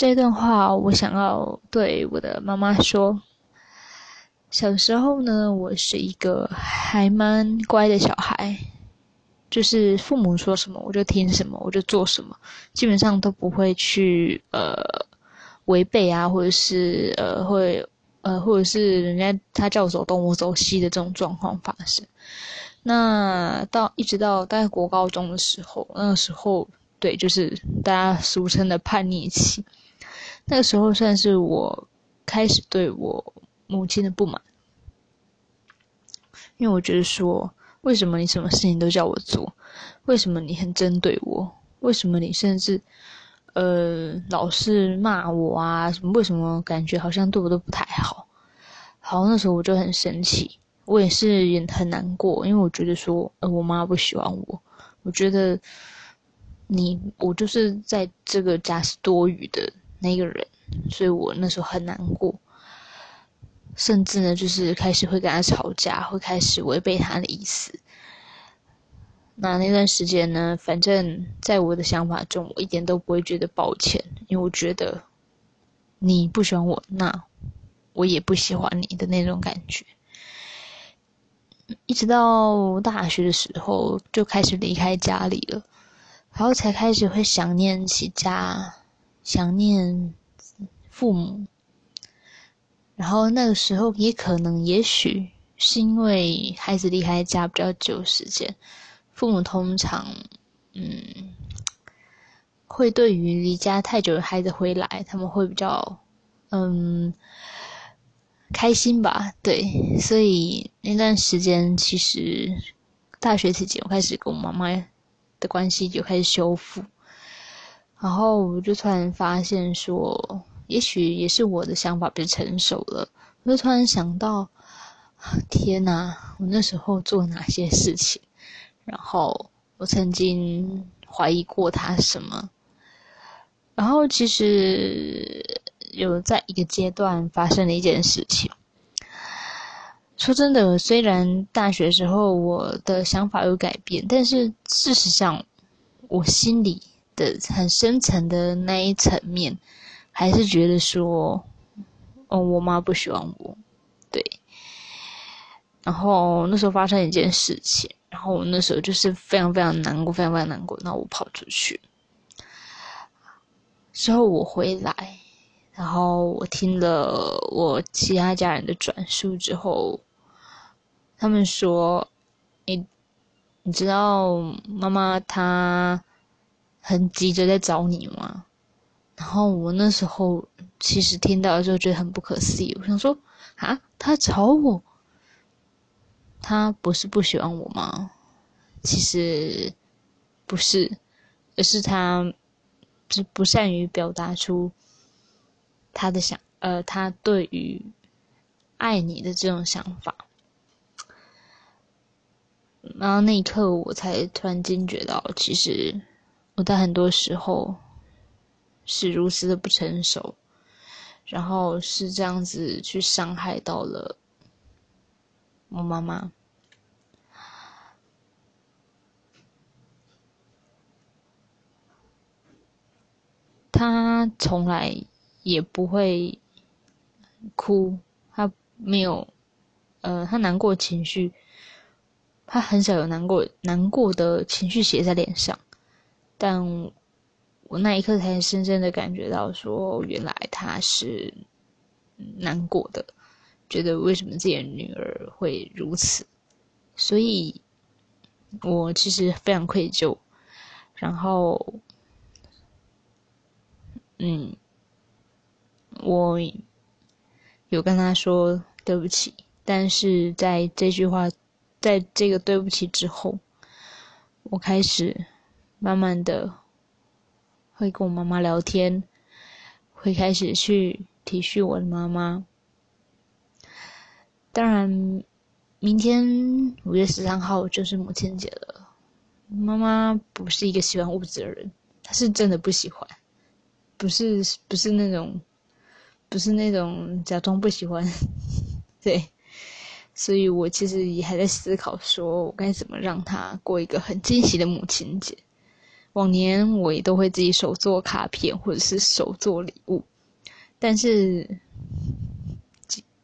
这段话我想要对我的妈妈说。小时候呢，我是一个还蛮乖的小孩，就是父母说什么我就听什么，我就做什么，基本上都不会去呃违背啊，或者是呃会呃或者是人家他叫我走东我走西的这种状况发生。那到一直到大概国高中的时候，那个时候对，就是大家俗称的叛逆期，那个时候算是我开始对我。母亲的不满，因为我觉得说，为什么你什么事情都叫我做？为什么你很针对我？为什么你甚至，呃，老是骂我啊？什么？为什么感觉好像对我都不太好？好，那时候我就很生气，我也是也很难过，因为我觉得说，呃，我妈不喜欢我，我觉得你我就是在这个家是多余的那个人，所以我那时候很难过。甚至呢，就是开始会跟他吵架，会开始违背他的意思。那那段时间呢，反正在我的想法中，我一点都不会觉得抱歉，因为我觉得你不喜欢我，那我也不喜欢你的那种感觉。一直到大学的时候，就开始离开家里了，然后才开始会想念起家，想念父母。然后那个时候也可能，也许是因为孩子离开家比较久时间，父母通常，嗯，会对于离家太久的孩子回来，他们会比较，嗯，开心吧？对，所以那段时间其实大学期间，我开始跟我妈妈的关系就开始修复，然后我就突然发现说。也许也是我的想法比较成熟了，我就突然想到，天哪，我那时候做哪些事情？然后我曾经怀疑过他什么？然后其实有在一个阶段发生了一件事情。说真的，虽然大学时候我的想法有改变，但是事实上，我心里的很深层的那一层面。还是觉得说，哦，我妈不喜欢我，对。然后那时候发生一件事情，然后我那时候就是非常非常难过，非常非常难过。那我跑出去，之后我回来，然后我听了我其他家人的转述之后，他们说，你你知道妈妈她很急着在找你吗？然后我那时候其实听到的时候觉得很不可思议，我想说啊，他找我，他不是不喜欢我吗？其实不是，而是他就不善于表达出他的想呃，他对于爱你的这种想法。然后那一刻，我才突然惊觉到，其实我在很多时候。是如此的不成熟，然后是这样子去伤害到了我妈妈。他从来也不会哭，他没有，呃，他难过情绪，他很少有难过难过的情绪写在脸上，但。我那一刻才深深的感觉到，说原来他是难过的，觉得为什么自己的女儿会如此，所以我其实非常愧疚，然后，嗯，我有跟他说对不起，但是在这句话，在这个对不起之后，我开始慢慢的。会跟我妈妈聊天，会开始去体恤我的妈妈。当然，明天五月十三号就是母亲节了。妈妈不是一个喜欢物质的人，她是真的不喜欢，不是不是那种，不是那种假装不喜欢。对，所以我其实也还在思考，说我该怎么让她过一个很惊喜的母亲节。往年我也都会自己手做卡片或者是手做礼物，但是，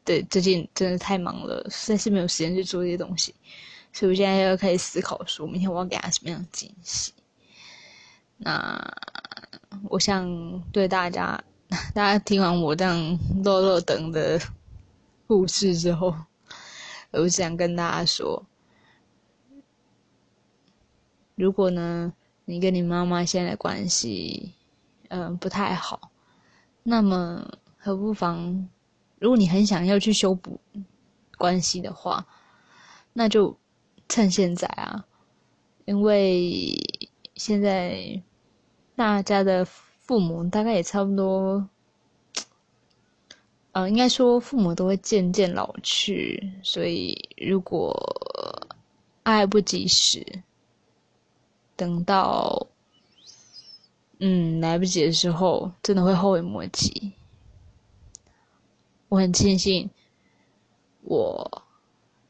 对最近真的太忙了，实在是没有时间去做这些东西，所以我现在要开始思考说，明天我要给他什么样的惊喜。那我想对大家，大家听完我这样落落等的故事之后，我想跟大家说，如果呢？你跟你妈妈现在关系，嗯，不太好。那么，何不妨，如果你很想要去修补关系的话，那就趁现在啊，因为现在大家的父母大概也差不多，呃，应该说父母都会渐渐老去，所以如果爱不及时。等到，嗯，来不及的时候，真的会后悔莫及。我很庆幸，我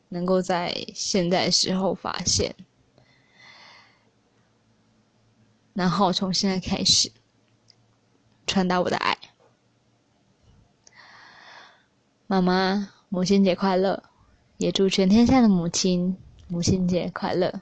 能够在现在时候发现，然后从现在开始传达我的爱。妈妈，母亲节快乐！也祝全天下的母亲母亲节快乐。